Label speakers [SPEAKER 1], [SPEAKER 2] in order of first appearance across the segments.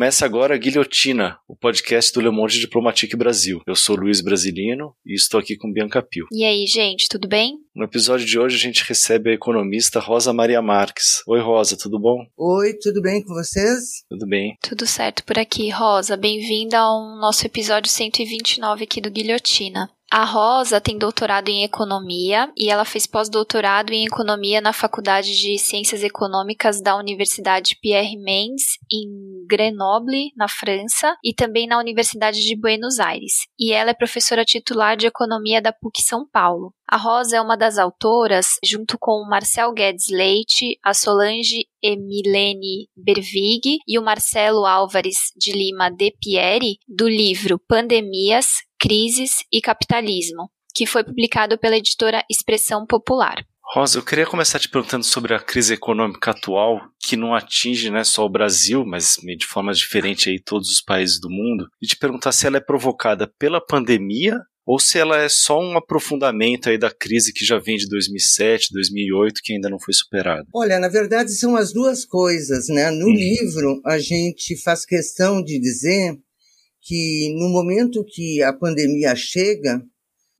[SPEAKER 1] Começa agora a Guilhotina, o podcast do Le Monde Diplomatique Brasil. Eu sou Luiz Brasilino e estou aqui com Bianca Pio.
[SPEAKER 2] E aí, gente, tudo bem?
[SPEAKER 1] No episódio de hoje a gente recebe a economista Rosa Maria Marques. Oi, Rosa, tudo bom?
[SPEAKER 3] Oi, tudo bem com vocês?
[SPEAKER 1] Tudo bem.
[SPEAKER 2] Tudo certo por aqui, Rosa. Bem-vinda ao nosso episódio 129 aqui do Guilhotina. A Rosa tem doutorado em economia e ela fez pós-doutorado em economia na Faculdade de Ciências Econômicas da Universidade Pierre Mendès em Grenoble, na França, e também na Universidade de Buenos Aires. E ela é professora titular de economia da PUC São Paulo. A Rosa é uma das autoras, junto com o Marcel Guedes Leite, a Solange Emilene Bervig e o Marcelo Álvares de Lima de Pieri, do livro Pandemias, Crises e Capitalismo, que foi publicado pela editora Expressão Popular.
[SPEAKER 1] Rosa, eu queria começar te perguntando sobre a crise econômica atual, que não atinge né, só o Brasil, mas de forma diferente aí todos os países do mundo, e te perguntar se ela é provocada pela pandemia ou se ela é só um aprofundamento aí da crise que já vem de 2007, 2008, que ainda não foi superada?
[SPEAKER 3] Olha, na verdade são as duas coisas, né? No hum. livro a gente faz questão de dizer que no momento que a pandemia chega,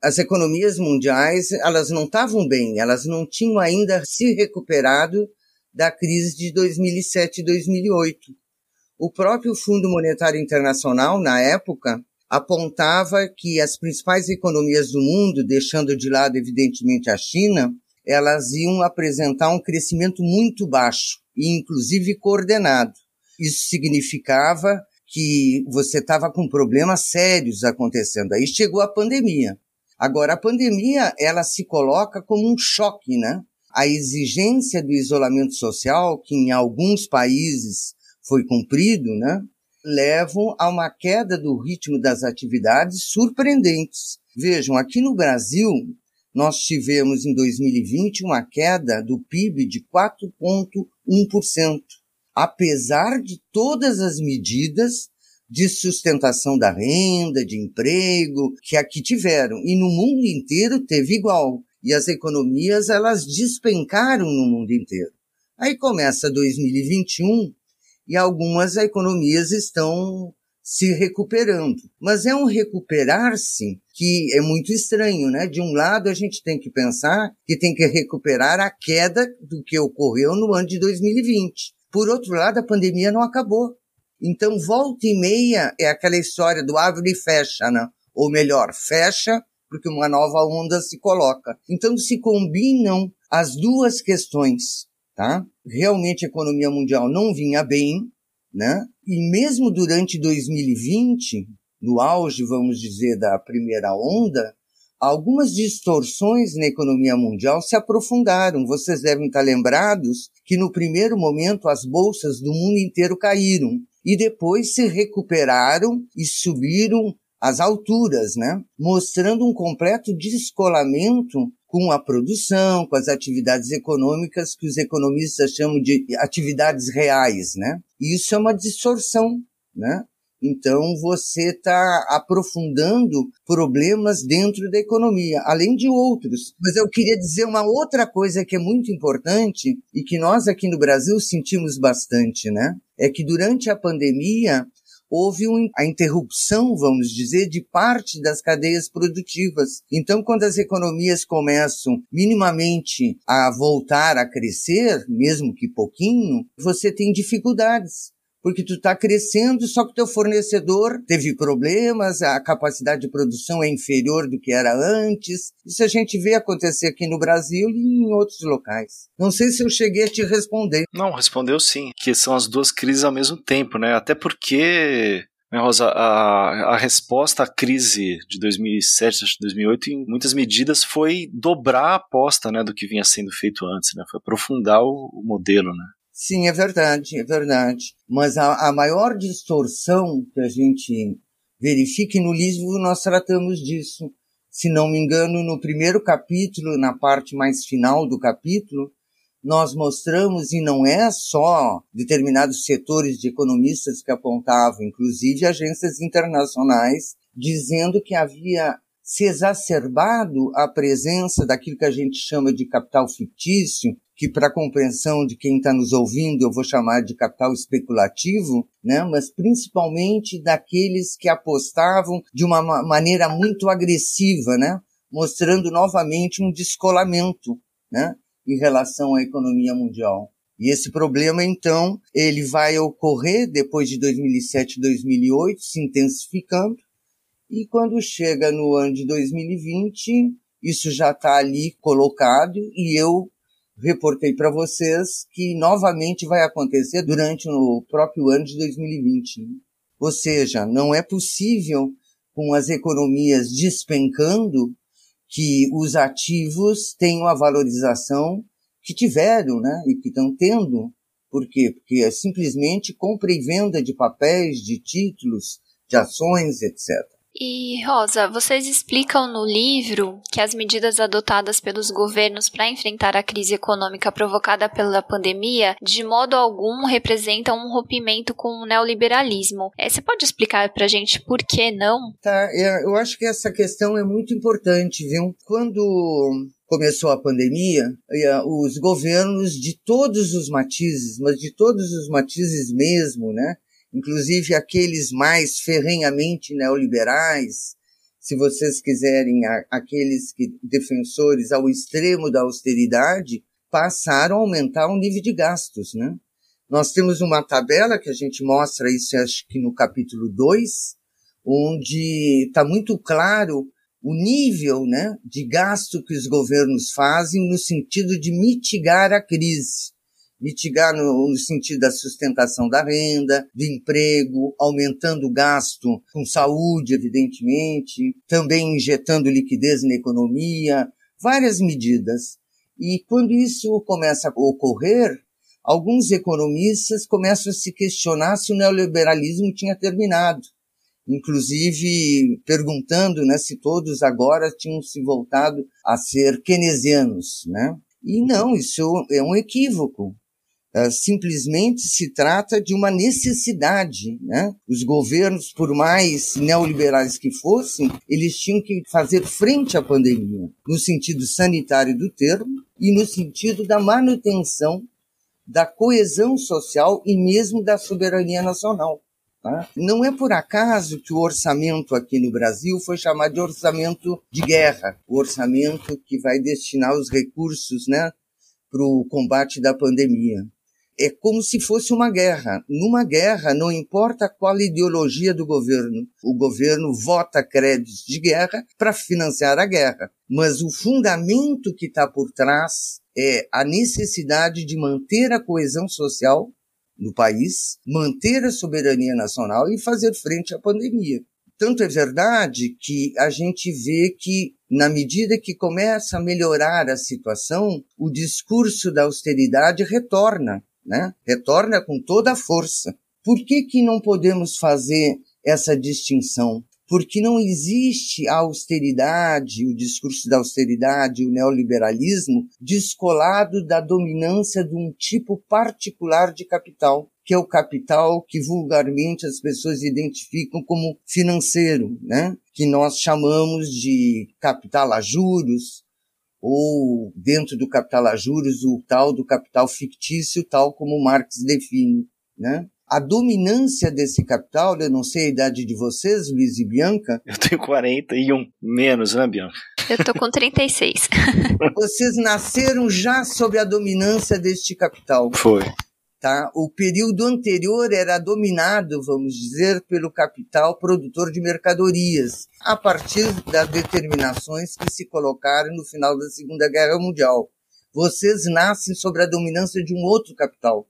[SPEAKER 3] as economias mundiais, elas não estavam bem, elas não tinham ainda se recuperado da crise de 2007 e 2008. O próprio Fundo Monetário Internacional, na época, apontava que as principais economias do mundo, deixando de lado evidentemente a China, elas iam apresentar um crescimento muito baixo e inclusive coordenado. Isso significava que você estava com problemas sérios acontecendo. Aí chegou a pandemia. Agora a pandemia, ela se coloca como um choque, né? A exigência do isolamento social, que em alguns países foi cumprido, né? Levam a uma queda do ritmo das atividades surpreendentes. Vejam, aqui no Brasil, nós tivemos em 2020 uma queda do PIB de 4,1%, apesar de todas as medidas de sustentação da renda, de emprego, que aqui tiveram. E no mundo inteiro teve igual. E as economias, elas despencaram no mundo inteiro. Aí começa 2021 e algumas economias estão se recuperando. Mas é um recuperar-se que é muito estranho, né? De um lado, a gente tem que pensar que tem que recuperar a queda do que ocorreu no ano de 2020. Por outro lado, a pandemia não acabou. Então, volta e meia é aquela história do abre e fecha, né? Ou melhor, fecha porque uma nova onda se coloca. Então, se combinam as duas questões tá? Realmente a economia mundial não vinha bem, né? E mesmo durante 2020, no auge, vamos dizer, da primeira onda, algumas distorções na economia mundial se aprofundaram. Vocês devem estar lembrados que no primeiro momento as bolsas do mundo inteiro caíram e depois se recuperaram e subiram às alturas, né? Mostrando um completo descolamento com a produção, com as atividades econômicas que os economistas chamam de atividades reais, né? E isso é uma distorção, né? Então você está aprofundando problemas dentro da economia, além de outros. Mas eu queria dizer uma outra coisa que é muito importante e que nós aqui no Brasil sentimos bastante, né? É que durante a pandemia houve um, a interrupção, vamos dizer, de parte das cadeias produtivas. Então, quando as economias começam minimamente a voltar a crescer, mesmo que pouquinho, você tem dificuldades porque tu está crescendo, só que teu fornecedor teve problemas, a capacidade de produção é inferior do que era antes. Isso a gente vê acontecer aqui no Brasil e em outros locais. Não sei se eu cheguei a te responder.
[SPEAKER 1] Não, respondeu sim, que são as duas crises ao mesmo tempo, né? Até porque né, Rosa, a, a resposta à crise de 2007, 2008, em muitas medidas, foi dobrar a aposta né, do que vinha sendo feito antes, né? Foi aprofundar o, o modelo, né?
[SPEAKER 3] Sim, é verdade, é verdade. Mas a, a maior distorção que a gente verifica, e no livro nós tratamos disso, se não me engano, no primeiro capítulo, na parte mais final do capítulo, nós mostramos, e não é só determinados setores de economistas que apontavam, inclusive agências internacionais, dizendo que havia se exacerbado a presença daquilo que a gente chama de capital fictício, que para compreensão de quem está nos ouvindo eu vou chamar de capital especulativo, né? mas principalmente daqueles que apostavam de uma maneira muito agressiva, né? mostrando novamente um descolamento né? em relação à economia mundial. E esse problema, então, ele vai ocorrer depois de 2007 e 2008, se intensificando, e quando chega no ano de 2020, isso já está ali colocado e eu reportei para vocês que novamente vai acontecer durante o próprio ano de 2020. Né? Ou seja, não é possível, com as economias despencando, que os ativos tenham a valorização que tiveram, né, e que estão tendo. Por quê? Porque é simplesmente compra e venda de papéis, de títulos, de ações, etc.
[SPEAKER 2] E, Rosa, vocês explicam no livro que as medidas adotadas pelos governos para enfrentar a crise econômica provocada pela pandemia, de modo algum representam um rompimento com o neoliberalismo. É, você pode explicar para a gente por que não?
[SPEAKER 3] Tá, é, eu acho que essa questão é muito importante, viu? Quando começou a pandemia, os governos de todos os matizes, mas de todos os matizes mesmo, né? Inclusive aqueles mais ferrenhamente neoliberais, se vocês quiserem, aqueles que, defensores ao extremo da austeridade, passaram a aumentar o nível de gastos, né? Nós temos uma tabela que a gente mostra isso, acho que no capítulo 2, onde está muito claro o nível né, de gasto que os governos fazem no sentido de mitigar a crise mitigar no, no, sentido da sustentação da renda, do emprego, aumentando o gasto com saúde, evidentemente, também injetando liquidez na economia, várias medidas. E quando isso começa a ocorrer, alguns economistas começam a se questionar se o neoliberalismo tinha terminado. Inclusive perguntando né, se todos agora tinham se voltado a ser keynesianos, né? E não, isso é um equívoco. Uh, simplesmente se trata de uma necessidade. Né? Os governos, por mais neoliberais que fossem, eles tinham que fazer frente à pandemia, no sentido sanitário do termo e no sentido da manutenção da coesão social e mesmo da soberania nacional. Tá? Não é por acaso que o orçamento aqui no Brasil foi chamado de orçamento de guerra, o orçamento que vai destinar os recursos né, para o combate da pandemia é como se fosse uma guerra. Numa guerra, não importa qual ideologia do governo, o governo vota créditos de guerra para financiar a guerra. Mas o fundamento que está por trás é a necessidade de manter a coesão social no país, manter a soberania nacional e fazer frente à pandemia. Tanto é verdade que a gente vê que, na medida que começa a melhorar a situação, o discurso da austeridade retorna né? Retorna com toda a força. Por que que não podemos fazer essa distinção? Porque não existe a austeridade, o discurso da austeridade, o neoliberalismo, descolado da dominância de um tipo particular de capital, que é o capital que vulgarmente as pessoas identificam como financeiro, né? que nós chamamos de capital a juros, ou dentro do capital a juros o tal do capital fictício, tal como Marx define, né? A dominância desse capital, eu não sei a idade de vocês, Luiz e Bianca.
[SPEAKER 1] Eu tenho 41, menos, né, Bianca?
[SPEAKER 2] Eu tô com 36.
[SPEAKER 3] vocês nasceram já sob a dominância deste capital.
[SPEAKER 1] Foi.
[SPEAKER 3] Tá? O período anterior era dominado, vamos dizer, pelo capital produtor de mercadorias, a partir das determinações que se colocaram no final da Segunda Guerra Mundial. Vocês nascem sobre a dominância de um outro capital,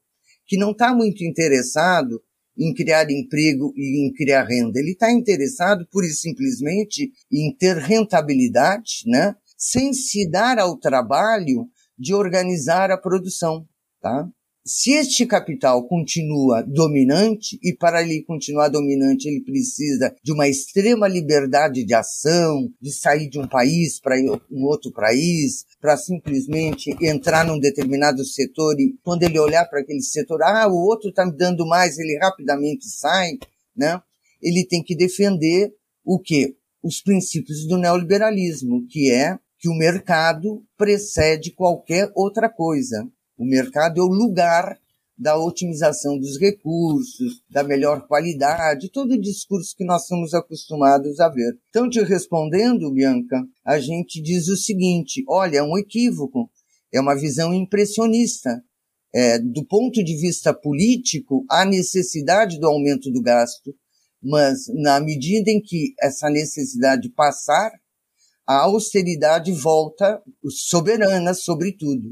[SPEAKER 3] que não está muito interessado em criar emprego e em criar renda. Ele está interessado, pura e simplesmente, em ter rentabilidade, né? sem se dar ao trabalho de organizar a produção. Tá? Se este capital continua dominante, e para ele continuar dominante, ele precisa de uma extrema liberdade de ação, de sair de um país para um outro país, para simplesmente entrar num determinado setor e quando ele olhar para aquele setor, ah, o outro está me dando mais, ele rapidamente sai, né? Ele tem que defender o quê? os princípios do neoliberalismo, que é que o mercado precede qualquer outra coisa. O mercado é o lugar da otimização dos recursos, da melhor qualidade, todo o discurso que nós somos acostumados a ver. Então, te respondendo, Bianca, a gente diz o seguinte: olha, é um equívoco, é uma visão impressionista. É, do ponto de vista político, há necessidade do aumento do gasto, mas na medida em que essa necessidade passar, a austeridade volta soberana sobre tudo.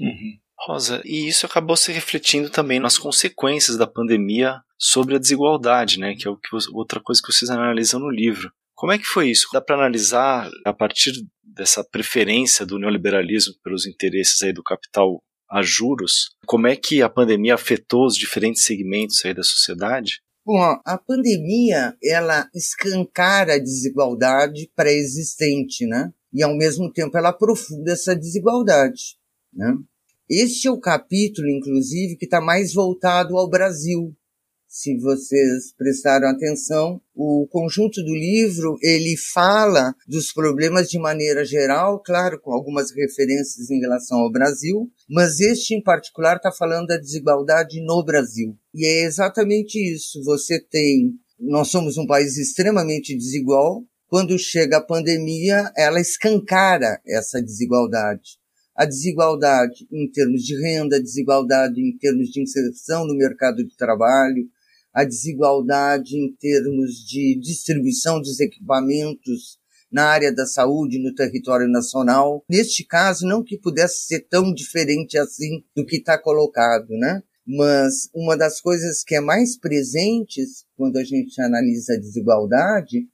[SPEAKER 1] Uhum. Rosa, e isso acabou se refletindo também nas consequências da pandemia sobre a desigualdade, né? Que é outra coisa que vocês analisam no livro. Como é que foi isso? Dá para analisar a partir dessa preferência do neoliberalismo pelos interesses aí do capital a juros? Como é que a pandemia afetou os diferentes segmentos aí da sociedade?
[SPEAKER 3] Bom, a pandemia ela escancara a desigualdade pré-existente, né? E ao mesmo tempo ela aprofunda essa desigualdade, né? Este é o capítulo, inclusive, que está mais voltado ao Brasil. Se vocês prestaram atenção, o conjunto do livro ele fala dos problemas de maneira geral, claro, com algumas referências em relação ao Brasil, mas este em particular está falando da desigualdade no Brasil. E é exatamente isso. Você tem, nós somos um país extremamente desigual. Quando chega a pandemia, ela escancara essa desigualdade a desigualdade em termos de renda, a desigualdade em termos de inserção no mercado de trabalho, a desigualdade em termos de distribuição dos equipamentos na área da saúde no território nacional. Neste caso, não que pudesse ser tão diferente assim do que está colocado, né? Mas uma das coisas que é mais presentes quando a gente analisa a desigualdade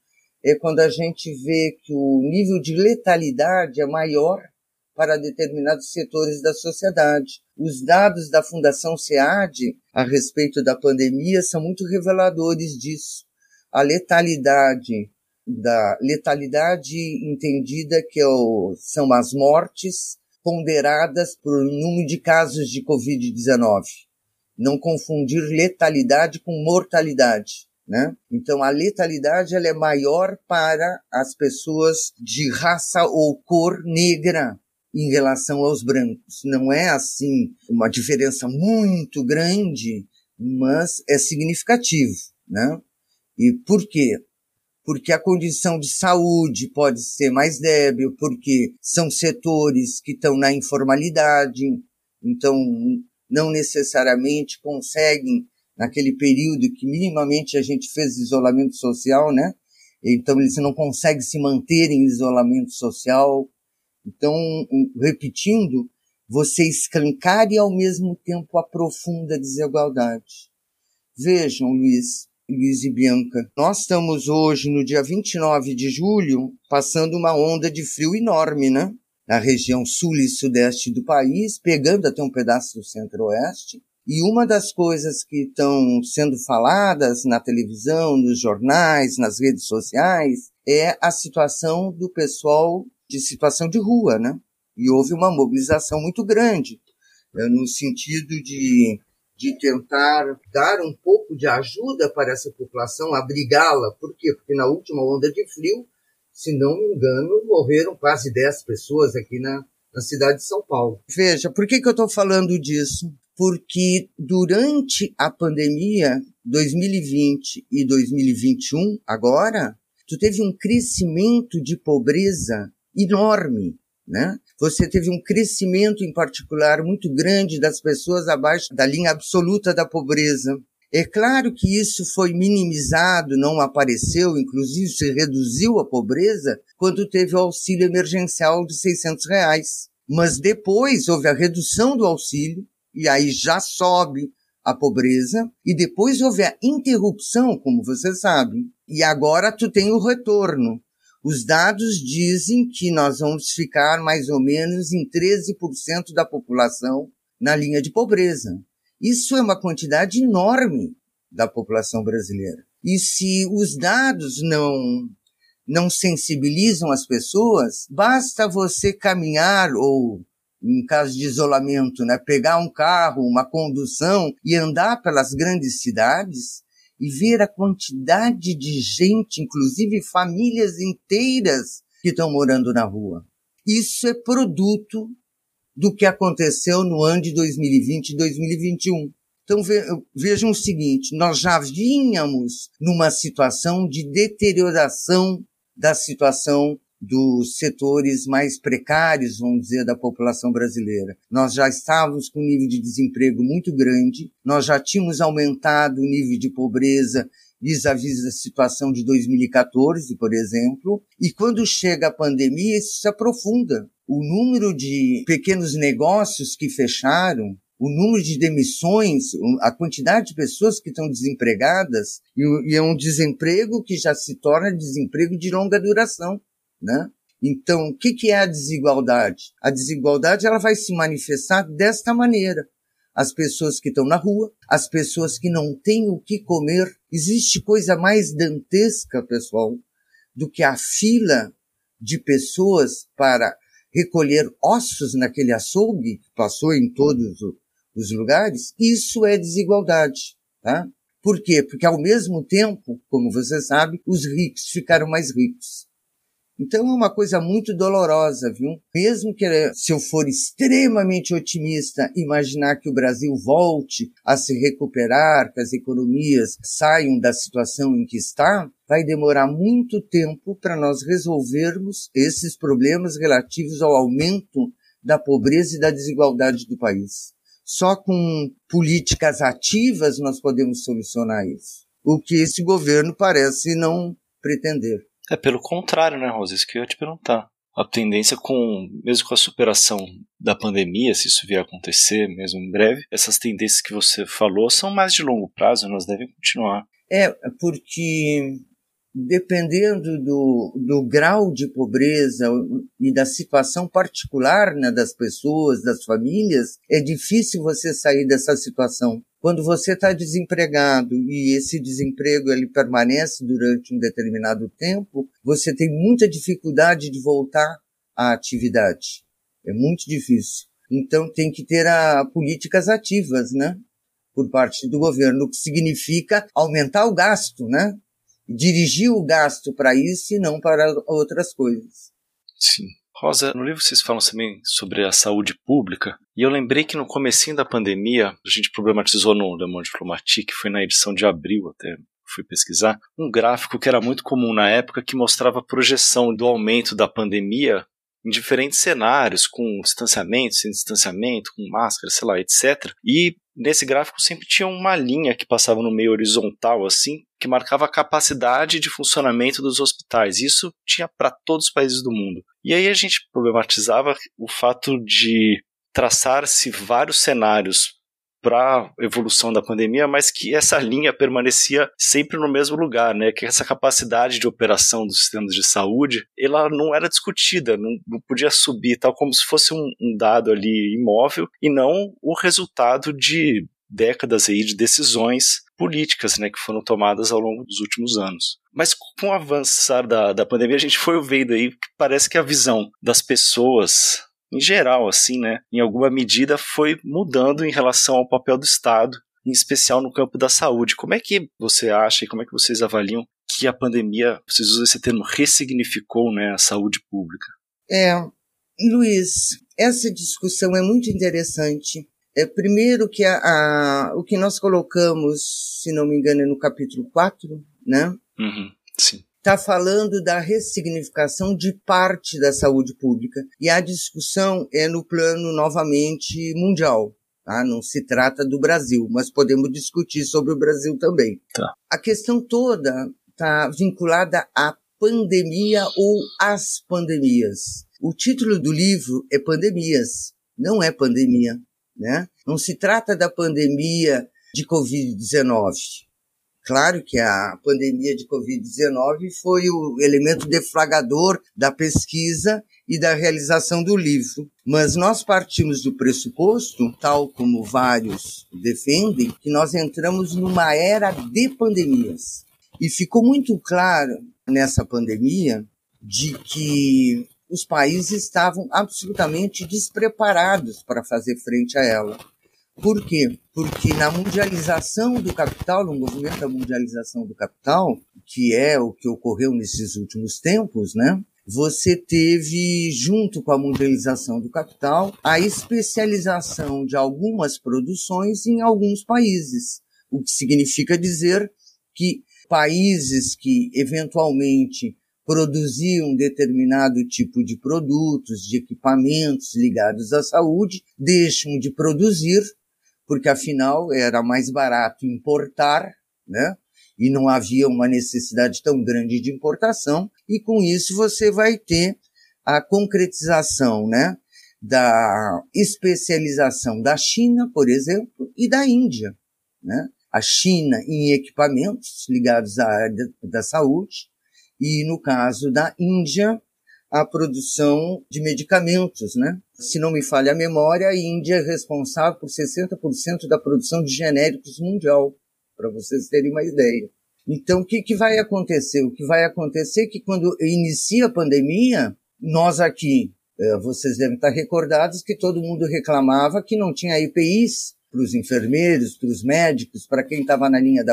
[SPEAKER 3] é quando a gente vê que o nível de letalidade é maior para determinados setores da sociedade. Os dados da Fundação SEAD a respeito da pandemia são muito reveladores disso. A letalidade da letalidade entendida que é o, são as mortes ponderadas por número de casos de COVID-19. Não confundir letalidade com mortalidade. Né? Então a letalidade ela é maior para as pessoas de raça ou cor negra, em relação aos brancos. Não é assim uma diferença muito grande, mas é significativo, né? E por quê? Porque a condição de saúde pode ser mais débil, porque são setores que estão na informalidade, então não necessariamente conseguem, naquele período que minimamente a gente fez isolamento social, né? Então eles não conseguem se manter em isolamento social, então, repetindo, você escancara e ao mesmo tempo aprofunda a desigualdade. Vejam, Luiz, Luiz e Bianca, nós estamos hoje, no dia 29 de julho, passando uma onda de frio enorme, né? Na região sul e sudeste do país, pegando até um pedaço do centro-oeste. E uma das coisas que estão sendo faladas na televisão, nos jornais, nas redes sociais, é a situação do pessoal de situação de rua, né? E houve uma mobilização muito grande, né, no sentido de, de tentar dar um pouco de ajuda para essa população, abrigá-la. Por quê? Porque na última onda de frio, se não me engano, morreram quase 10 pessoas aqui na, na cidade de São Paulo. Veja, por que, que eu estou falando disso? Porque durante a pandemia 2020 e 2021, agora, tu teve um crescimento de pobreza enorme, né? Você teve um crescimento em particular muito grande das pessoas abaixo da linha absoluta da pobreza. É claro que isso foi minimizado, não apareceu, inclusive se reduziu a pobreza quando teve o auxílio emergencial de 600 reais. Mas depois houve a redução do auxílio e aí já sobe a pobreza e depois houve a interrupção, como você sabe. E agora tu tem o retorno. Os dados dizem que nós vamos ficar mais ou menos em 13% da população na linha de pobreza. Isso é uma quantidade enorme da população brasileira. E se os dados não não sensibilizam as pessoas, basta você caminhar ou em caso de isolamento, né, pegar um carro, uma condução e andar pelas grandes cidades e ver a quantidade de gente, inclusive famílias inteiras, que estão morando na rua. Isso é produto do que aconteceu no ano de 2020 e 2021. Então vejam o seguinte, nós já vínhamos numa situação de deterioração da situação dos setores mais precários, vamos dizer, da população brasileira. Nós já estávamos com um nível de desemprego muito grande, nós já tínhamos aumentado o nível de pobreza vis-à-vis -vis da situação de 2014, por exemplo, e quando chega a pandemia, isso se aprofunda. O número de pequenos negócios que fecharam, o número de demissões, a quantidade de pessoas que estão desempregadas, e é um desemprego que já se torna desemprego de longa duração, né? Então, o que, que é a desigualdade? A desigualdade ela vai se manifestar desta maneira. As pessoas que estão na rua, as pessoas que não têm o que comer. Existe coisa mais dantesca, pessoal, do que a fila de pessoas para recolher ossos naquele açougue que passou em todos os lugares, isso é desigualdade, tá? Por quê? Porque ao mesmo tempo, como você sabe, os ricos ficaram mais ricos. Então é uma coisa muito dolorosa, viu? Mesmo que se eu for extremamente otimista, imaginar que o Brasil volte a se recuperar, que as economias saiam da situação em que está, vai demorar muito tempo para nós resolvermos esses problemas relativos ao aumento da pobreza e da desigualdade do país. Só com políticas ativas nós podemos solucionar isso. O que esse governo parece não pretender.
[SPEAKER 1] É pelo contrário, né, Rosa? Isso que eu ia te perguntar. A tendência com, mesmo com a superação da pandemia, se isso vier a acontecer mesmo em breve, essas tendências que você falou são mais de longo prazo, elas devem continuar.
[SPEAKER 3] É, porque dependendo do, do grau de pobreza e da situação particular né, das pessoas, das famílias, é difícil você sair dessa situação. Quando você está desempregado e esse desemprego ele permanece durante um determinado tempo, você tem muita dificuldade de voltar à atividade. É muito difícil. Então tem que ter a, políticas ativas, né? Por parte do governo, o que significa aumentar o gasto, né? dirigir o gasto para isso e não para outras coisas.
[SPEAKER 1] Sim. Rosa, no livro vocês falam também sobre a saúde pública, e eu lembrei que no comecinho da pandemia, a gente problematizou no Le Monde Diplomatique, foi na edição de abril até, fui pesquisar, um gráfico que era muito comum na época que mostrava a projeção do aumento da pandemia em diferentes cenários, com distanciamento, sem distanciamento, com máscara, sei lá, etc. E nesse gráfico sempre tinha uma linha que passava no meio horizontal, assim, que marcava a capacidade de funcionamento dos hospitais. Isso tinha para todos os países do mundo. E aí a gente problematizava o fato de traçar-se vários cenários para a evolução da pandemia, mas que essa linha permanecia sempre no mesmo lugar, né? Que essa capacidade de operação dos sistemas de saúde, ela não era discutida, não, não podia subir, tal como se fosse um, um dado ali imóvel e não o resultado de décadas aí de decisões políticas né, que foram tomadas ao longo dos últimos anos. Mas com o avançar da, da pandemia, a gente foi vendo aí que parece que a visão das pessoas em geral, assim, né, em alguma medida foi mudando em relação ao papel do Estado, em especial no campo da saúde. Como é que você acha e como é que vocês avaliam que a pandemia, vocês usam esse termo, ressignificou né, a saúde pública?
[SPEAKER 3] É, Luiz, essa discussão é muito interessante. É, primeiro que a, a, o que nós colocamos, se não me engano, é no capítulo 4, né?
[SPEAKER 1] Uhum, sim
[SPEAKER 3] está falando da ressignificação de parte da saúde pública. E a discussão é no plano novamente mundial. Tá? Não se trata do Brasil, mas podemos discutir sobre o Brasil também.
[SPEAKER 1] Tá.
[SPEAKER 3] A questão toda está vinculada à pandemia ou às pandemias. O título do livro é Pandemias, não é pandemia. Né? Não se trata da pandemia de Covid-19. Claro que a pandemia de Covid-19 foi o elemento deflagrador da pesquisa e da realização do livro. Mas nós partimos do pressuposto, tal como vários defendem, que nós entramos numa era de pandemias. E ficou muito claro nessa pandemia de que os países estavam absolutamente despreparados para fazer frente a ela. Por quê? Porque na mundialização do capital, no movimento da mundialização do capital, que é o que ocorreu nesses últimos tempos, né? Você teve, junto com a mundialização do capital, a especialização de algumas produções em alguns países, o que significa dizer que países que eventualmente produziam determinado tipo de produtos, de equipamentos ligados à saúde, deixam de produzir, porque afinal era mais barato importar, né? E não havia uma necessidade tão grande de importação, e com isso você vai ter a concretização, né? Da especialização da China, por exemplo, e da Índia, né? A China em equipamentos ligados à área da saúde, e no caso da Índia, a produção de medicamentos, né? Se não me falha a memória, a Índia é responsável por 60% da produção de genéricos mundial, para vocês terem uma ideia. Então, o que, que vai acontecer? O que vai acontecer é que quando inicia a pandemia, nós aqui, eh, vocês devem estar recordados que todo mundo reclamava que não tinha EPIs para os enfermeiros, para os médicos, para quem estava na linha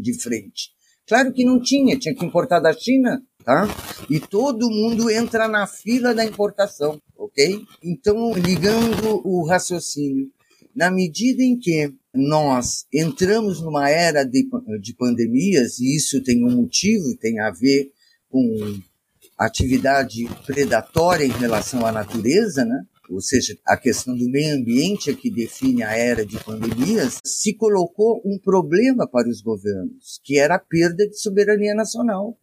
[SPEAKER 3] de frente. Claro que não tinha, tinha que importar da China, tá? E todo mundo entra na fila da importação, ok? Então, ligando o raciocínio, na medida em que nós entramos numa era de, de pandemias, e isso tem um motivo, tem a ver com atividade predatória em relação à natureza, né? ou seja, a questão do meio ambiente é que define a era de pandemias, se colocou um problema para os governos, que era a perda de soberania nacional.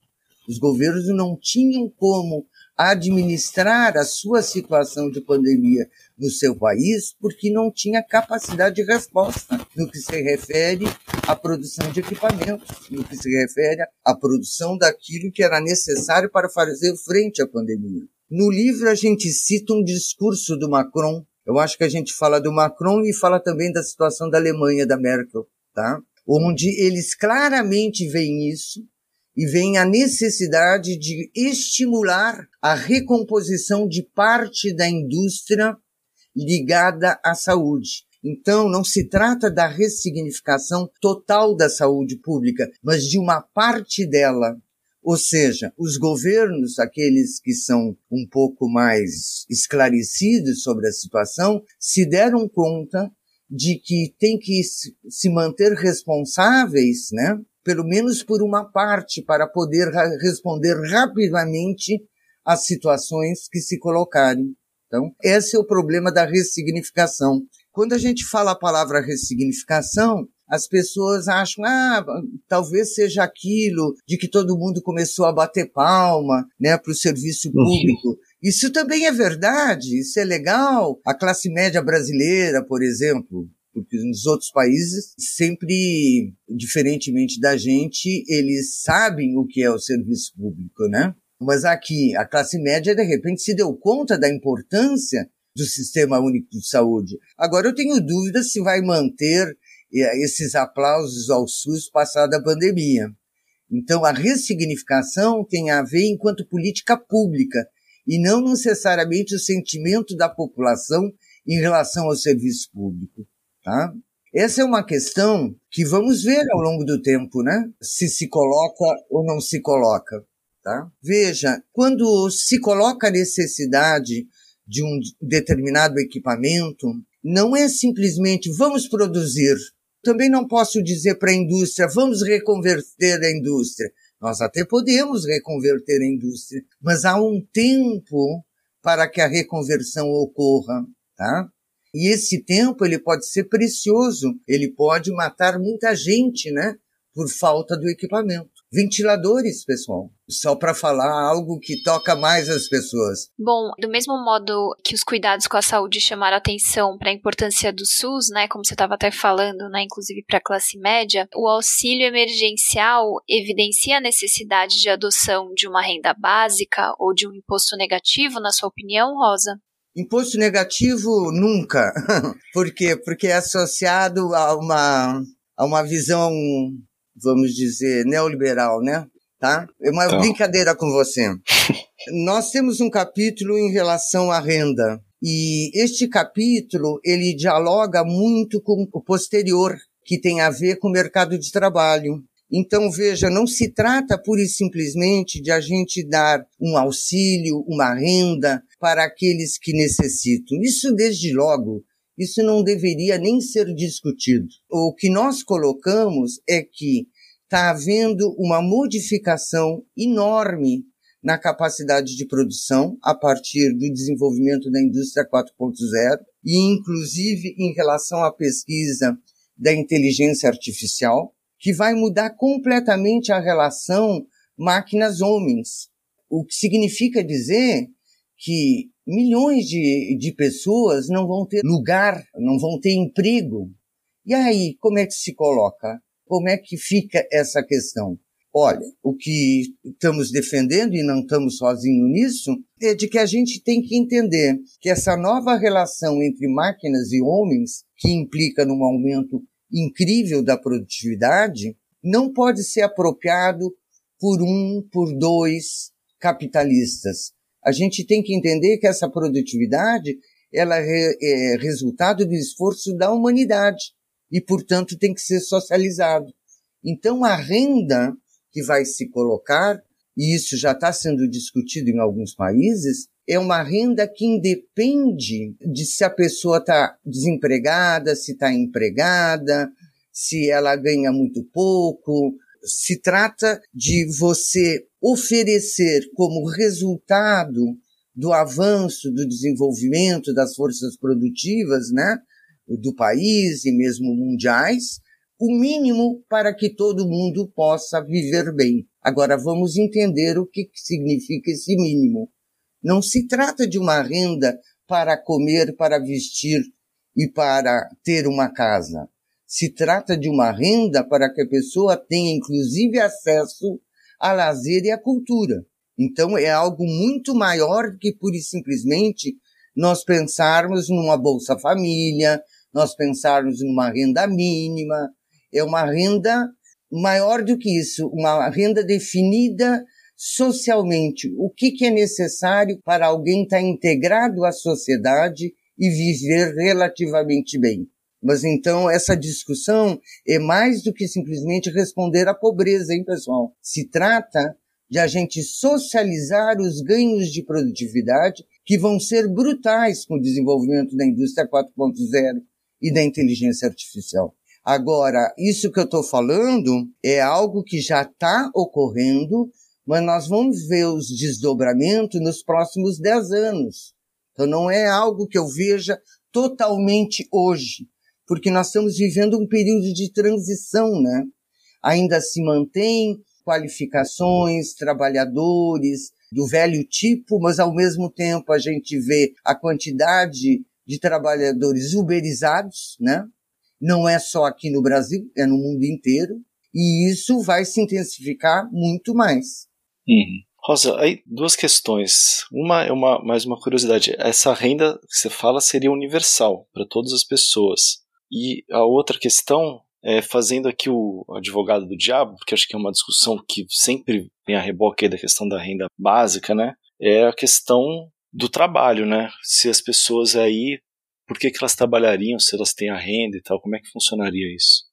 [SPEAKER 3] Os governos não tinham como administrar a sua situação de pandemia no seu país porque não tinha capacidade de resposta no que se refere à produção de equipamentos, no que se refere à produção daquilo que era necessário para fazer frente à pandemia. No livro a gente cita um discurso do Macron. Eu acho que a gente fala do Macron e fala também da situação da Alemanha, da Merkel, tá? Onde eles claramente veem isso e veem a necessidade de estimular a recomposição de parte da indústria ligada à saúde. Então, não se trata da ressignificação total da saúde pública, mas de uma parte dela. Ou seja, os governos, aqueles que são um pouco mais esclarecidos sobre a situação, se deram conta de que tem que se manter responsáveis, né? Pelo menos por uma parte, para poder responder rapidamente às situações que se colocarem. Então, esse é o problema da ressignificação. Quando a gente fala a palavra ressignificação, as pessoas acham, ah, talvez seja aquilo de que todo mundo começou a bater palma, né, para o serviço público. Isso também é verdade, isso é legal. A classe média brasileira, por exemplo, porque nos outros países, sempre, diferentemente da gente, eles sabem o que é o serviço público, né? Mas aqui, a classe média, de repente, se deu conta da importância do Sistema Único de Saúde. Agora, eu tenho dúvidas se vai manter esses aplausos ao SUS passada a pandemia. Então, a ressignificação tem a ver enquanto política pública e não necessariamente o sentimento da população em relação ao serviço público, tá? Essa é uma questão que vamos ver ao longo do tempo, né? Se se coloca ou não se coloca, tá? Veja, quando se coloca a necessidade de um determinado equipamento, não é simplesmente vamos produzir também não posso dizer para a indústria, vamos reconverter a indústria. Nós até podemos reconverter a indústria, mas há um tempo para que a reconversão ocorra, tá? E esse tempo ele pode ser precioso, ele pode matar muita gente, né? Por falta do equipamento. Ventiladores, pessoal só para falar algo que toca mais as pessoas.
[SPEAKER 2] Bom, do mesmo modo que os cuidados com a saúde chamaram atenção para a importância do SUS, né, como você estava até falando, né, inclusive para a classe média, o auxílio emergencial evidencia a necessidade de adoção de uma renda básica ou de um imposto negativo, na sua opinião, Rosa?
[SPEAKER 3] Imposto negativo nunca. Por quê? Porque é associado a uma, a uma visão, vamos dizer, neoliberal, né? tá? É uma tá. brincadeira com você. Nós temos um capítulo em relação à renda. E este capítulo, ele dialoga muito com o posterior, que tem a ver com o mercado de trabalho. Então, veja, não se trata pura e simplesmente de a gente dar um auxílio, uma renda para aqueles que necessitam. Isso, desde logo, isso não deveria nem ser discutido. O que nós colocamos é que está havendo uma modificação enorme na capacidade de produção a partir do desenvolvimento da indústria 4.0 e inclusive em relação à pesquisa da inteligência artificial, que vai mudar completamente a relação máquinas-homens. O que significa dizer que milhões de, de pessoas não vão ter lugar, não vão ter emprego. E aí, como é que se coloca? Como é que fica essa questão? Olha, o que estamos defendendo, e não estamos sozinhos nisso, é de que a gente tem que entender que essa nova relação entre máquinas e homens, que implica num aumento incrível da produtividade, não pode ser apropriado por um, por dois capitalistas. A gente tem que entender que essa produtividade ela é resultado do esforço da humanidade e, portanto, tem que ser socializado. Então, a renda que vai se colocar, e isso já está sendo discutido em alguns países, é uma renda que independe de se a pessoa está desempregada, se está empregada, se ela ganha muito pouco. Se trata de você oferecer como resultado do avanço, do desenvolvimento das forças produtivas, né, do país e mesmo mundiais, o mínimo para que todo mundo possa viver bem. Agora vamos entender o que significa esse mínimo. Não se trata de uma renda para comer, para vestir e para ter uma casa. Se trata de uma renda para que a pessoa tenha inclusive acesso a lazer e a cultura. Então é algo muito maior do que pura e simplesmente nós pensarmos numa Bolsa Família, nós pensarmos numa renda mínima, é uma renda maior do que isso, uma renda definida socialmente. O que, que é necessário para alguém estar integrado à sociedade e viver relativamente bem? Mas então essa discussão é mais do que simplesmente responder à pobreza, hein, pessoal? Se trata de a gente socializar os ganhos de produtividade que vão ser brutais com o desenvolvimento da indústria 4.0 e da inteligência artificial. Agora, isso que eu estou falando é algo que já está ocorrendo, mas nós vamos ver os desdobramentos nos próximos 10 anos. Então não é algo que eu veja totalmente hoje, porque nós estamos vivendo um período de transição, né? Ainda se mantém qualificações, trabalhadores do velho tipo, mas ao mesmo tempo a gente vê a quantidade de trabalhadores uberizados, né? Não é só aqui no Brasil, é no mundo inteiro. E isso vai se intensificar muito mais.
[SPEAKER 1] Uhum. Rosa, aí duas questões. Uma é uma, mais uma curiosidade. Essa renda que você fala seria universal para todas as pessoas. E a outra questão é fazendo aqui o advogado do diabo, porque acho que é uma discussão que sempre vem a reboque aí da questão da renda básica, né? É a questão do trabalho, né? Se as pessoas aí por que, que elas trabalhariam se elas têm a renda e tal? Como é que funcionaria isso?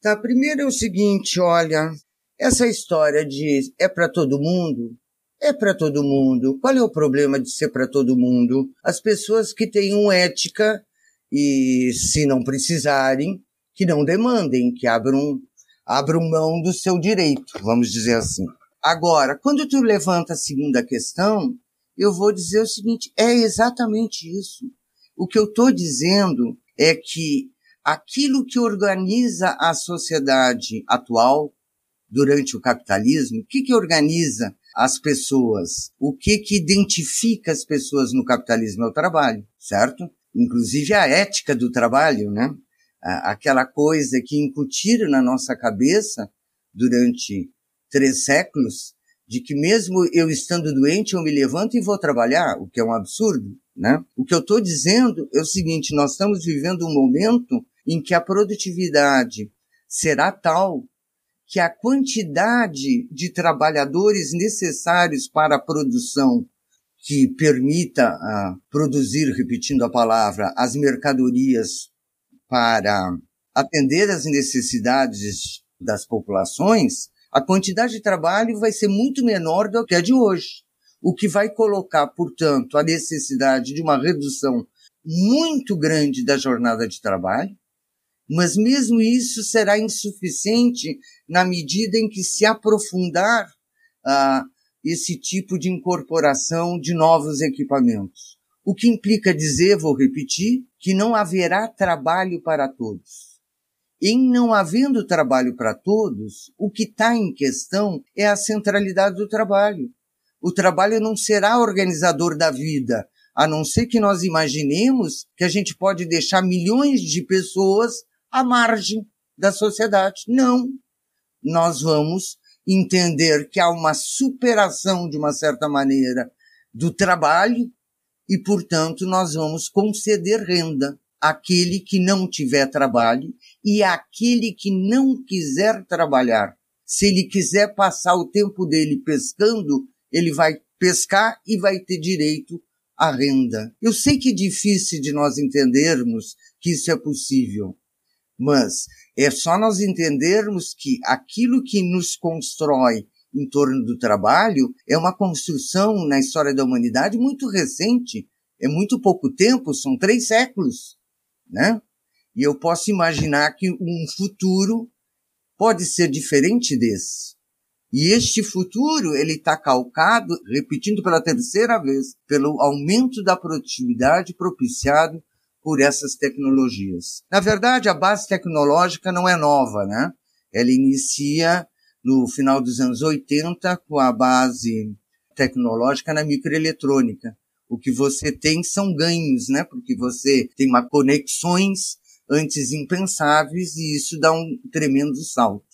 [SPEAKER 3] Tá, primeiro é o seguinte, olha, essa história de é para todo mundo, é para todo mundo. Qual é o problema de ser para todo mundo? As pessoas que tenham ética e, se não precisarem, que não demandem, que abram, abram mão do seu direito, vamos dizer assim. Agora, quando tu levanta a segunda questão, eu vou dizer o seguinte: é exatamente isso. O que eu estou dizendo é que aquilo que organiza a sociedade atual durante o capitalismo, o que, que organiza as pessoas? O que, que identifica as pessoas no capitalismo é o trabalho, certo? Inclusive a ética do trabalho, né? Aquela coisa que incutiram na nossa cabeça durante três séculos, de que mesmo eu estando doente, eu me levanto e vou trabalhar, o que é um absurdo. Né? O que eu estou dizendo é o seguinte: nós estamos vivendo um momento em que a produtividade será tal que a quantidade de trabalhadores necessários para a produção que permita uh, produzir, repetindo a palavra, as mercadorias para atender às necessidades das populações, a quantidade de trabalho vai ser muito menor do que a de hoje. O que vai colocar, portanto, a necessidade de uma redução muito grande da jornada de trabalho, mas mesmo isso será insuficiente na medida em que se aprofundar ah, esse tipo de incorporação de novos equipamentos. O que implica dizer, vou repetir, que não haverá trabalho para todos. Em não havendo trabalho para todos, o que está em questão é a centralidade do trabalho. O trabalho não será organizador da vida, a não ser que nós imaginemos que a gente pode deixar milhões de pessoas à margem da sociedade. Não. Nós vamos entender que há uma superação, de uma certa maneira, do trabalho e, portanto, nós vamos conceder renda àquele que não tiver trabalho e àquele que não quiser trabalhar. Se ele quiser passar o tempo dele pescando, ele vai pescar e vai ter direito à renda. Eu sei que é difícil de nós entendermos que isso é possível, mas é só nós entendermos que aquilo que nos constrói em torno do trabalho é uma construção na história da humanidade muito recente. É muito pouco tempo, são três séculos, né? E eu posso imaginar que um futuro pode ser diferente desse. E este futuro, ele está calcado, repetindo pela terceira vez, pelo aumento da produtividade propiciado por essas tecnologias. Na verdade, a base tecnológica não é nova, né? Ela inicia no final dos anos 80 com a base tecnológica na microeletrônica. O que você tem são ganhos, né? Porque você tem uma conexões antes impensáveis e isso dá um tremendo salto.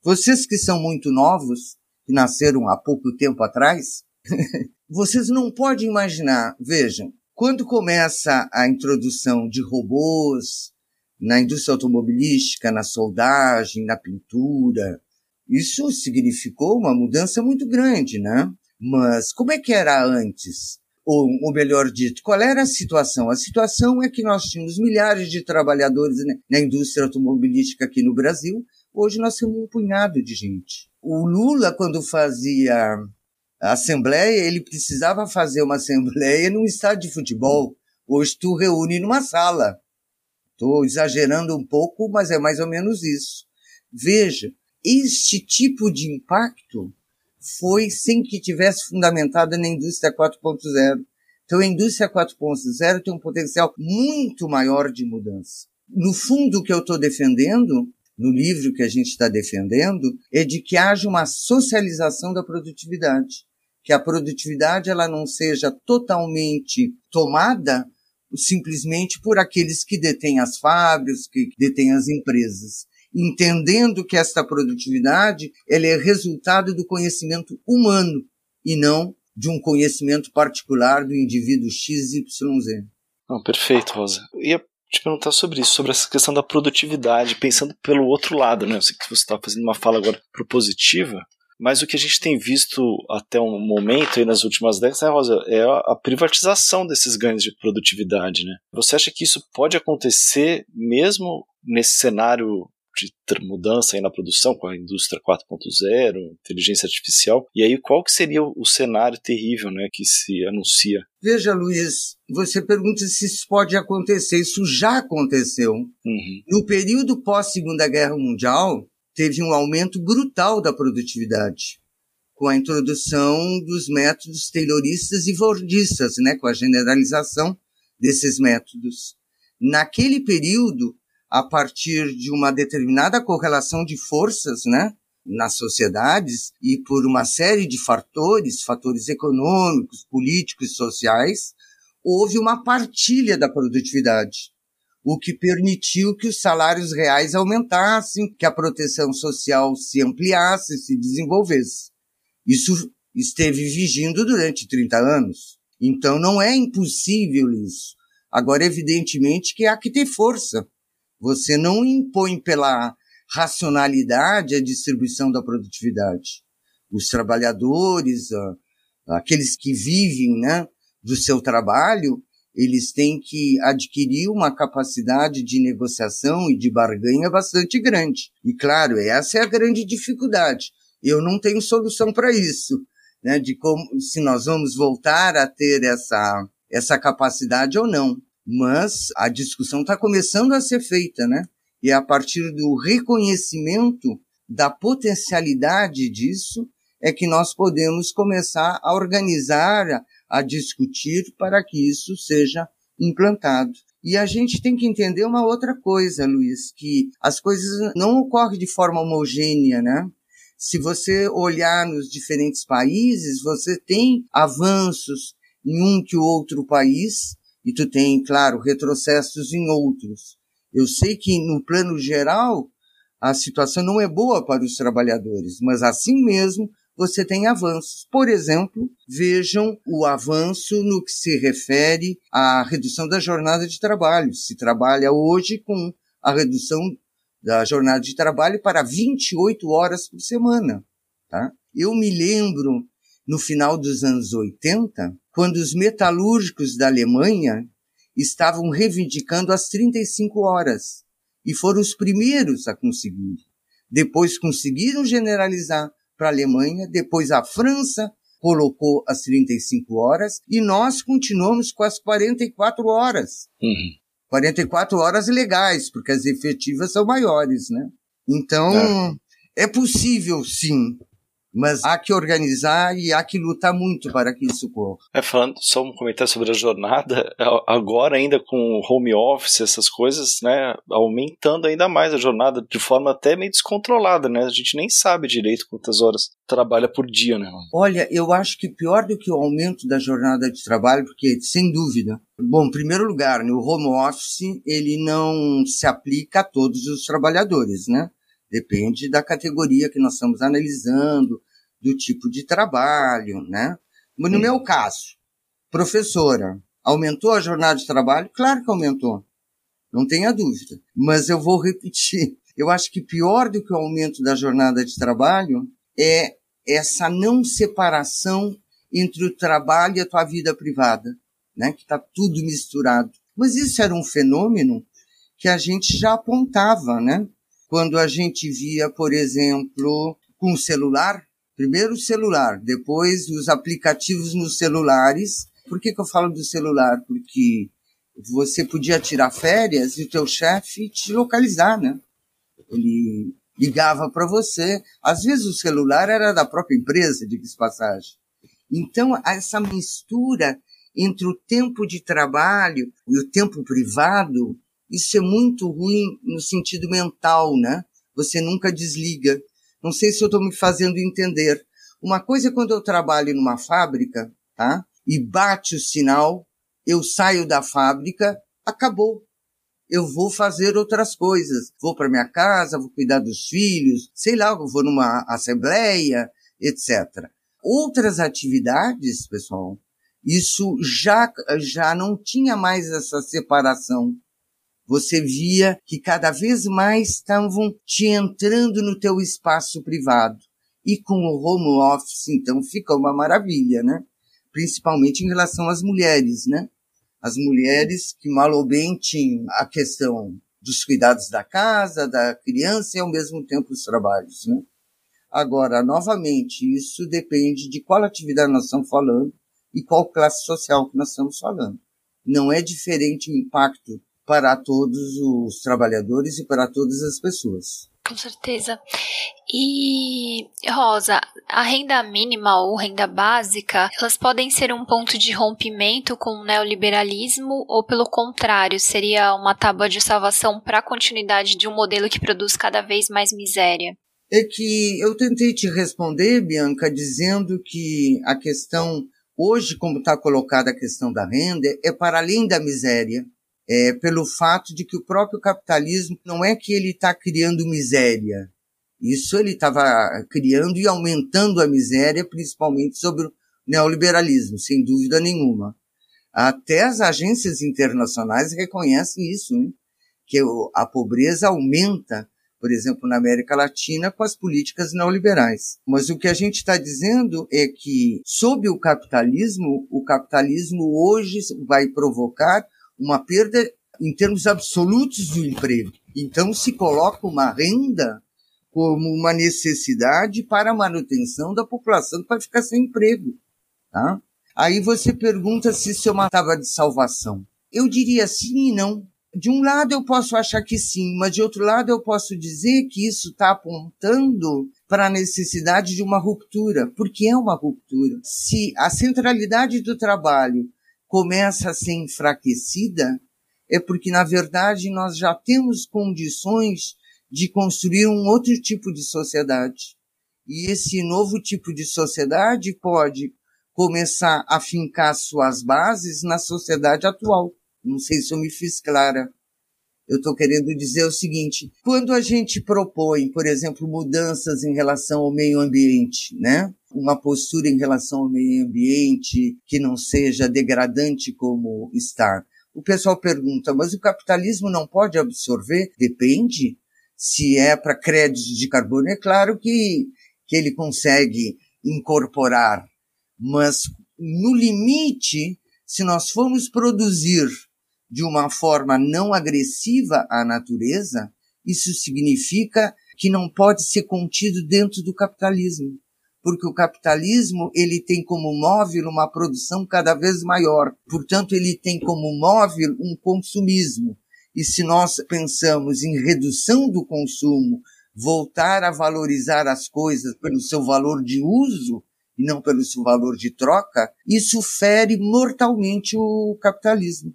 [SPEAKER 3] Vocês que são muito novos, que nasceram há pouco tempo atrás, vocês não podem imaginar, vejam, quando começa a introdução de robôs na indústria automobilística, na soldagem, na pintura, isso significou uma mudança muito grande, né? Mas como é que era antes? Ou, ou melhor dito, qual era a situação? A situação é que nós tínhamos milhares de trabalhadores na indústria automobilística aqui no Brasil. Hoje nós temos um punhado de gente. O Lula, quando fazia a assembleia, ele precisava fazer uma assembleia num estádio de futebol. Hoje tu reúne numa sala. Estou exagerando um pouco, mas é mais ou menos isso. Veja, este tipo de impacto foi sem que tivesse fundamentado na indústria 4.0. Então a indústria 4.0 tem um potencial muito maior de mudança. No fundo, o que eu estou defendendo, no livro que a gente está defendendo, é de que haja uma socialização da produtividade que a produtividade ela não seja totalmente tomada simplesmente por aqueles que detêm as fábricas, que detêm as empresas, entendendo que esta produtividade ela é resultado do conhecimento humano e não de um conhecimento particular do indivíduo XYZ.
[SPEAKER 1] Não, perfeito, Rosa. Eu ia te perguntar sobre isso, sobre essa questão da produtividade, pensando pelo outro lado, né? Eu sei que você está fazendo uma fala agora propositiva, mas o que a gente tem visto até um momento aí nas últimas décadas, né, Rosa, é a privatização desses ganhos de produtividade, né? Você acha que isso pode acontecer mesmo nesse cenário de mudança aí na produção com a indústria 4.0, inteligência artificial. E aí qual que seria o cenário terrível, né, que se anuncia?
[SPEAKER 3] Veja, Luiz, você pergunta se isso pode acontecer. Isso já aconteceu. Uhum. No período pós Segunda Guerra Mundial, teve um aumento brutal da produtividade com a introdução dos métodos tayloristas e fordistas, né, com a generalização desses métodos. Naquele período, a partir de uma determinada correlação de forças, né, nas sociedades e por uma série de fatores, fatores econômicos, políticos e sociais, houve uma partilha da produtividade o que permitiu que os salários reais aumentassem, que a proteção social se ampliasse, se desenvolvesse. Isso esteve vigindo durante 30 anos. Então não é impossível isso. Agora, evidentemente que há que ter força. Você não impõe pela racionalidade a distribuição da produtividade. Os trabalhadores, aqueles que vivem, né, do seu trabalho, eles têm que adquirir uma capacidade de negociação e de barganha bastante grande. E claro, essa é a grande dificuldade. Eu não tenho solução para isso, né, de como se nós vamos voltar a ter essa essa capacidade ou não. Mas a discussão está começando a ser feita, né? E é a partir do reconhecimento da potencialidade disso é que nós podemos começar a organizar, a discutir para que isso seja implantado. E a gente tem que entender uma outra coisa, Luiz, que as coisas não ocorrem de forma homogênea, né? Se você olhar nos diferentes países, você tem avanços em um que outro país e tu tem, claro, retrocessos em outros. Eu sei que no plano geral a situação não é boa para os trabalhadores, mas assim mesmo você tem avanços. Por exemplo, vejam o avanço no que se refere à redução da jornada de trabalho. Se trabalha hoje com a redução da jornada de trabalho para 28 horas por semana. Tá? Eu me lembro, no final dos anos 80, quando os metalúrgicos da Alemanha estavam reivindicando as 35 horas e foram os primeiros a conseguir. Depois conseguiram generalizar para a Alemanha, depois a França colocou as 35 horas e nós continuamos com as 44 horas. Uhum. 44 horas legais, porque as efetivas são maiores, né? Então, é, é possível, sim, mas há que organizar e há que lutar muito para que isso ocorra.
[SPEAKER 1] É, falando só um comentário sobre a jornada, agora ainda com home office, essas coisas, né, aumentando ainda mais a jornada de forma até meio descontrolada, né? A gente nem sabe direito quantas horas trabalha por dia, né?
[SPEAKER 3] Olha, eu acho que pior do que o aumento da jornada de trabalho, porque sem dúvida, bom, em primeiro lugar, no home office ele não se aplica a todos os trabalhadores, né? Depende da categoria que nós estamos analisando, do tipo de trabalho, né? No meu caso, professora, aumentou a jornada de trabalho? Claro que aumentou. Não tenha dúvida. Mas eu vou repetir. Eu acho que pior do que o aumento da jornada de trabalho é essa não separação entre o trabalho e a tua vida privada, né? Que está tudo misturado. Mas isso era um fenômeno que a gente já apontava, né? Quando a gente via, por exemplo, com o celular, primeiro o celular, depois os aplicativos nos celulares. Por que, que eu falo do celular? Porque você podia tirar férias e o teu chefe te localizar, né? Ele ligava para você. Às vezes o celular era da própria empresa, de passagem. Então, essa mistura entre o tempo de trabalho e o tempo privado isso é muito ruim no sentido mental, né? Você nunca desliga. Não sei se eu estou me fazendo entender. Uma coisa é quando eu trabalho numa fábrica, tá? E bate o sinal, eu saio da fábrica, acabou. Eu vou fazer outras coisas. Vou para minha casa, vou cuidar dos filhos, sei lá, vou numa assembleia, etc. Outras atividades, pessoal, isso já, já não tinha mais essa separação você via que cada vez mais estavam te entrando no teu espaço privado. E com o home office, então, fica uma maravilha, né? Principalmente em relação às mulheres, né? As mulheres que mal ou bem tinham a questão dos cuidados da casa, da criança e ao mesmo tempo os trabalhos, né? Agora, novamente, isso depende de qual atividade nós estamos falando e qual classe social que nós estamos falando. Não é diferente o impacto para todos os trabalhadores e para todas as pessoas.
[SPEAKER 2] Com certeza. E, Rosa, a renda mínima ou renda básica, elas podem ser um ponto de rompimento com o neoliberalismo ou, pelo contrário, seria uma tábua de salvação para a continuidade de um modelo que produz cada vez mais miséria?
[SPEAKER 3] É que eu tentei te responder, Bianca, dizendo que a questão, hoje, como está colocada a questão da renda, é para além da miséria é, pelo fato de que o próprio capitalismo não é que ele está criando miséria. Isso ele estava criando e aumentando a miséria, principalmente sobre o neoliberalismo, sem dúvida nenhuma. Até as agências internacionais reconhecem isso, né? que a pobreza aumenta por exemplo, na América Latina, com as políticas neoliberais. Mas o que a gente está dizendo é que, sob o capitalismo, o capitalismo hoje vai provocar uma perda em termos absolutos do emprego. Então, se coloca uma renda como uma necessidade para a manutenção da população que vai ficar sem emprego. Tá? Aí você pergunta se isso é uma tábua de salvação. Eu diria sim e não. De um lado eu posso achar que sim, mas de outro lado eu posso dizer que isso está apontando para a necessidade de uma ruptura, porque é uma ruptura. Se a centralidade do trabalho começa a ser enfraquecida, é porque, na verdade, nós já temos condições de construir um outro tipo de sociedade. E esse novo tipo de sociedade pode começar a fincar suas bases na sociedade atual. Não sei se eu me fiz clara. Eu estou querendo dizer o seguinte: quando a gente propõe, por exemplo, mudanças em relação ao meio ambiente, né? Uma postura em relação ao meio ambiente que não seja degradante como está. O pessoal pergunta, mas o capitalismo não pode absorver? Depende. Se é para créditos de carbono, é claro que, que ele consegue incorporar. Mas no limite, se nós formos produzir de uma forma não agressiva à natureza, isso significa que não pode ser contido dentro do capitalismo, porque o capitalismo ele tem como móvel uma produção cada vez maior, portanto ele tem como móvel um consumismo. E se nós pensamos em redução do consumo, voltar a valorizar as coisas pelo seu valor de uso e não pelo seu valor de troca, isso fere mortalmente o capitalismo.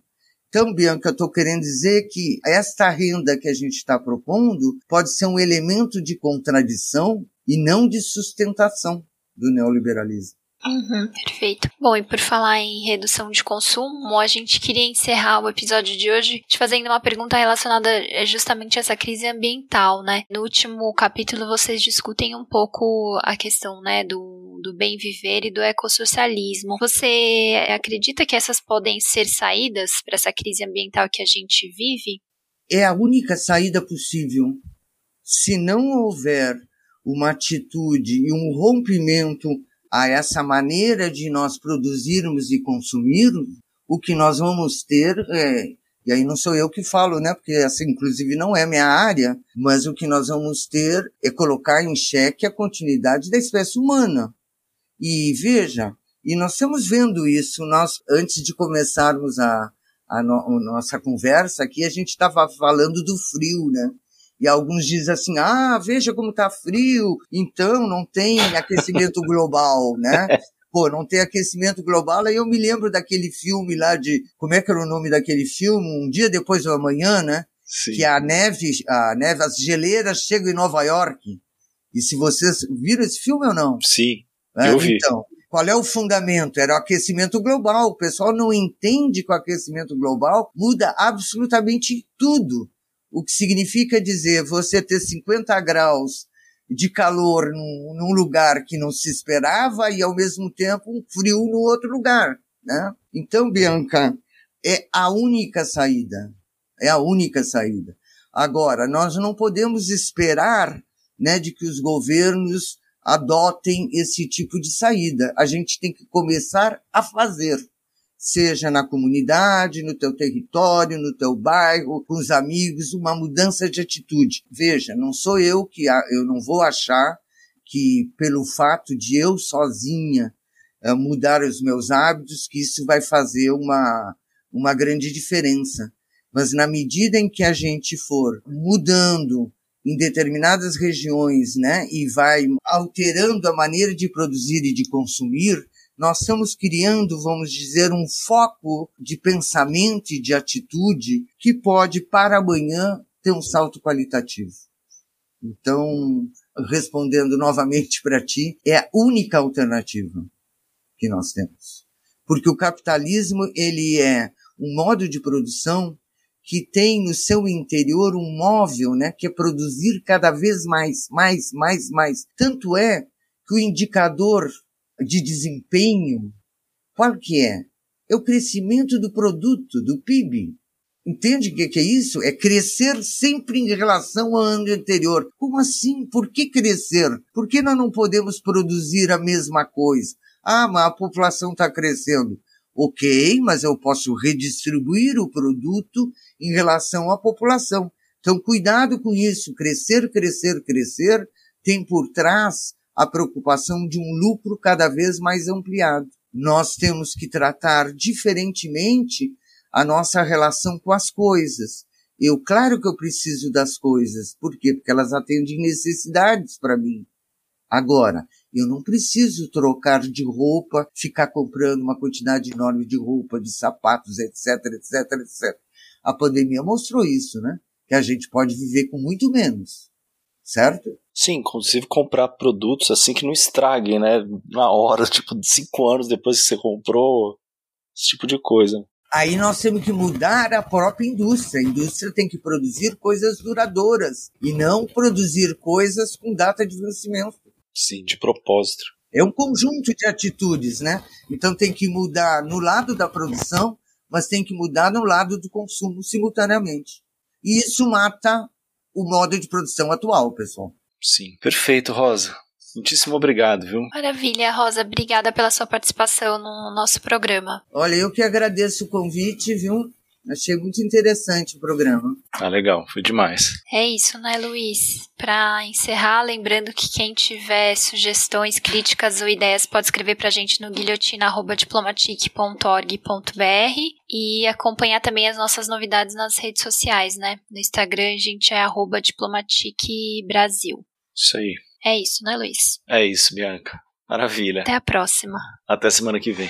[SPEAKER 3] Então, Bianca, eu estou querendo dizer que esta renda que a gente está propondo pode ser um elemento de contradição e não de sustentação do neoliberalismo.
[SPEAKER 2] Uhum, perfeito. Bom, e por falar em redução de consumo, a gente queria encerrar o episódio de hoje te fazendo uma pergunta relacionada é, justamente a essa crise ambiental, né? No último capítulo vocês discutem um pouco a questão, né, do, do bem viver e do ecossocialismo. Você acredita que essas podem ser saídas para essa crise ambiental que a gente vive?
[SPEAKER 3] É a única saída possível. Se não houver uma atitude e um rompimento a essa maneira de nós produzirmos e consumirmos, o que nós vamos ter é, e aí não sou eu que falo, né? Porque essa inclusive não é minha área, mas o que nós vamos ter é colocar em xeque a continuidade da espécie humana. E veja, e nós estamos vendo isso, nós antes de começarmos a, a, no, a nossa conversa aqui, a gente estava falando do frio, né? E alguns dizem assim, ah, veja como está frio, então não tem aquecimento global, né? Pô, não tem aquecimento global, aí eu me lembro daquele filme lá de, como é que era o nome daquele filme? Um dia depois do amanhã, né? Sim. Que a neve, a neve, as geleiras chegam em Nova York. E se vocês viram esse filme ou não?
[SPEAKER 1] Sim, é, eu vi.
[SPEAKER 3] Então, qual é o fundamento? Era o aquecimento global. O pessoal não entende que o aquecimento global muda absolutamente tudo. O que significa dizer você ter 50 graus de calor num, num, lugar que não se esperava e ao mesmo tempo um frio no outro lugar, né? Então, Bianca, é a única saída. É a única saída. Agora, nós não podemos esperar, né, de que os governos adotem esse tipo de saída. A gente tem que começar a fazer seja na comunidade, no teu território, no teu bairro, com os amigos, uma mudança de atitude. Veja, não sou eu que eu não vou achar que pelo fato de eu sozinha eh, mudar os meus hábitos que isso vai fazer uma uma grande diferença. Mas na medida em que a gente for mudando em determinadas regiões, né, e vai alterando a maneira de produzir e de consumir, nós estamos criando, vamos dizer, um foco de pensamento e de atitude que pode, para amanhã, ter um salto qualitativo. Então, respondendo novamente para ti, é a única alternativa que nós temos. Porque o capitalismo, ele é um modo de produção que tem no seu interior um móvel, né, que é produzir cada vez mais, mais, mais, mais. Tanto é que o indicador de desempenho, qual que é? É o crescimento do produto, do PIB. Entende o que, é isso? É crescer sempre em relação ao ano anterior. Como assim? Por que crescer? Por que nós não podemos produzir a mesma coisa? Ah, mas a população está crescendo. Ok, mas eu posso redistribuir o produto em relação à população. Então, cuidado com isso. Crescer, crescer, crescer tem por trás a preocupação de um lucro cada vez mais ampliado. Nós temos que tratar diferentemente a nossa relação com as coisas. Eu, claro que eu preciso das coisas. Por quê? Porque elas atendem necessidades para mim. Agora, eu não preciso trocar de roupa, ficar comprando uma quantidade enorme de roupa, de sapatos, etc, etc, etc. A pandemia mostrou isso, né? Que a gente pode viver com muito menos. Certo?
[SPEAKER 4] Sim, inclusive comprar produtos assim que não estraguem, né? Na hora, tipo, cinco anos depois que você comprou, esse tipo de coisa.
[SPEAKER 3] Aí nós temos que mudar a própria indústria. A indústria tem que produzir coisas duradouras e não produzir coisas com data de vencimento.
[SPEAKER 4] Sim, de propósito.
[SPEAKER 3] É um conjunto de atitudes, né? Então tem que mudar no lado da produção, mas tem que mudar no lado do consumo simultaneamente. E isso mata o modo de produção atual, pessoal.
[SPEAKER 4] Sim, perfeito, Rosa. Muitíssimo obrigado, viu?
[SPEAKER 2] Maravilha, Rosa. Obrigada pela sua participação no nosso programa.
[SPEAKER 3] Olha, eu que agradeço o convite, viu? Achei muito interessante o programa.
[SPEAKER 4] Ah, legal, foi demais.
[SPEAKER 2] É isso, né, Luiz? Para encerrar, lembrando que quem tiver sugestões, críticas ou ideias pode escrever para a gente no guilhotina.diplomatic.org.br e acompanhar também as nossas novidades nas redes sociais, né? No Instagram a gente é arroba diplomaticbrasil.
[SPEAKER 4] Isso aí.
[SPEAKER 2] É isso, né, Luiz?
[SPEAKER 4] É isso, Bianca. Maravilha.
[SPEAKER 2] Até a próxima.
[SPEAKER 4] Até semana que vem.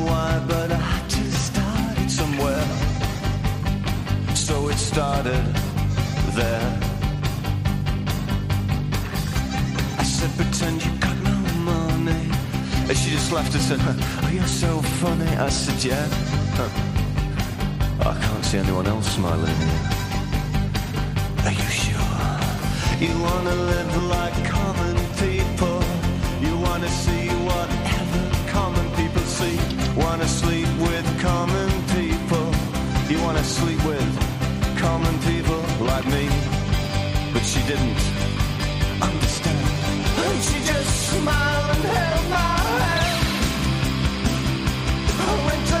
[SPEAKER 4] said, pretend you got no money. And she just laughed and said, Oh, you're so funny. I said, Yeah. I can't see anyone else smiling. Are you sure? You wanna live like common people. You wanna see whatever common people see. Wanna sleep with common people. You wanna sleep with common people like me. But she didn't smiled and held my hand. I went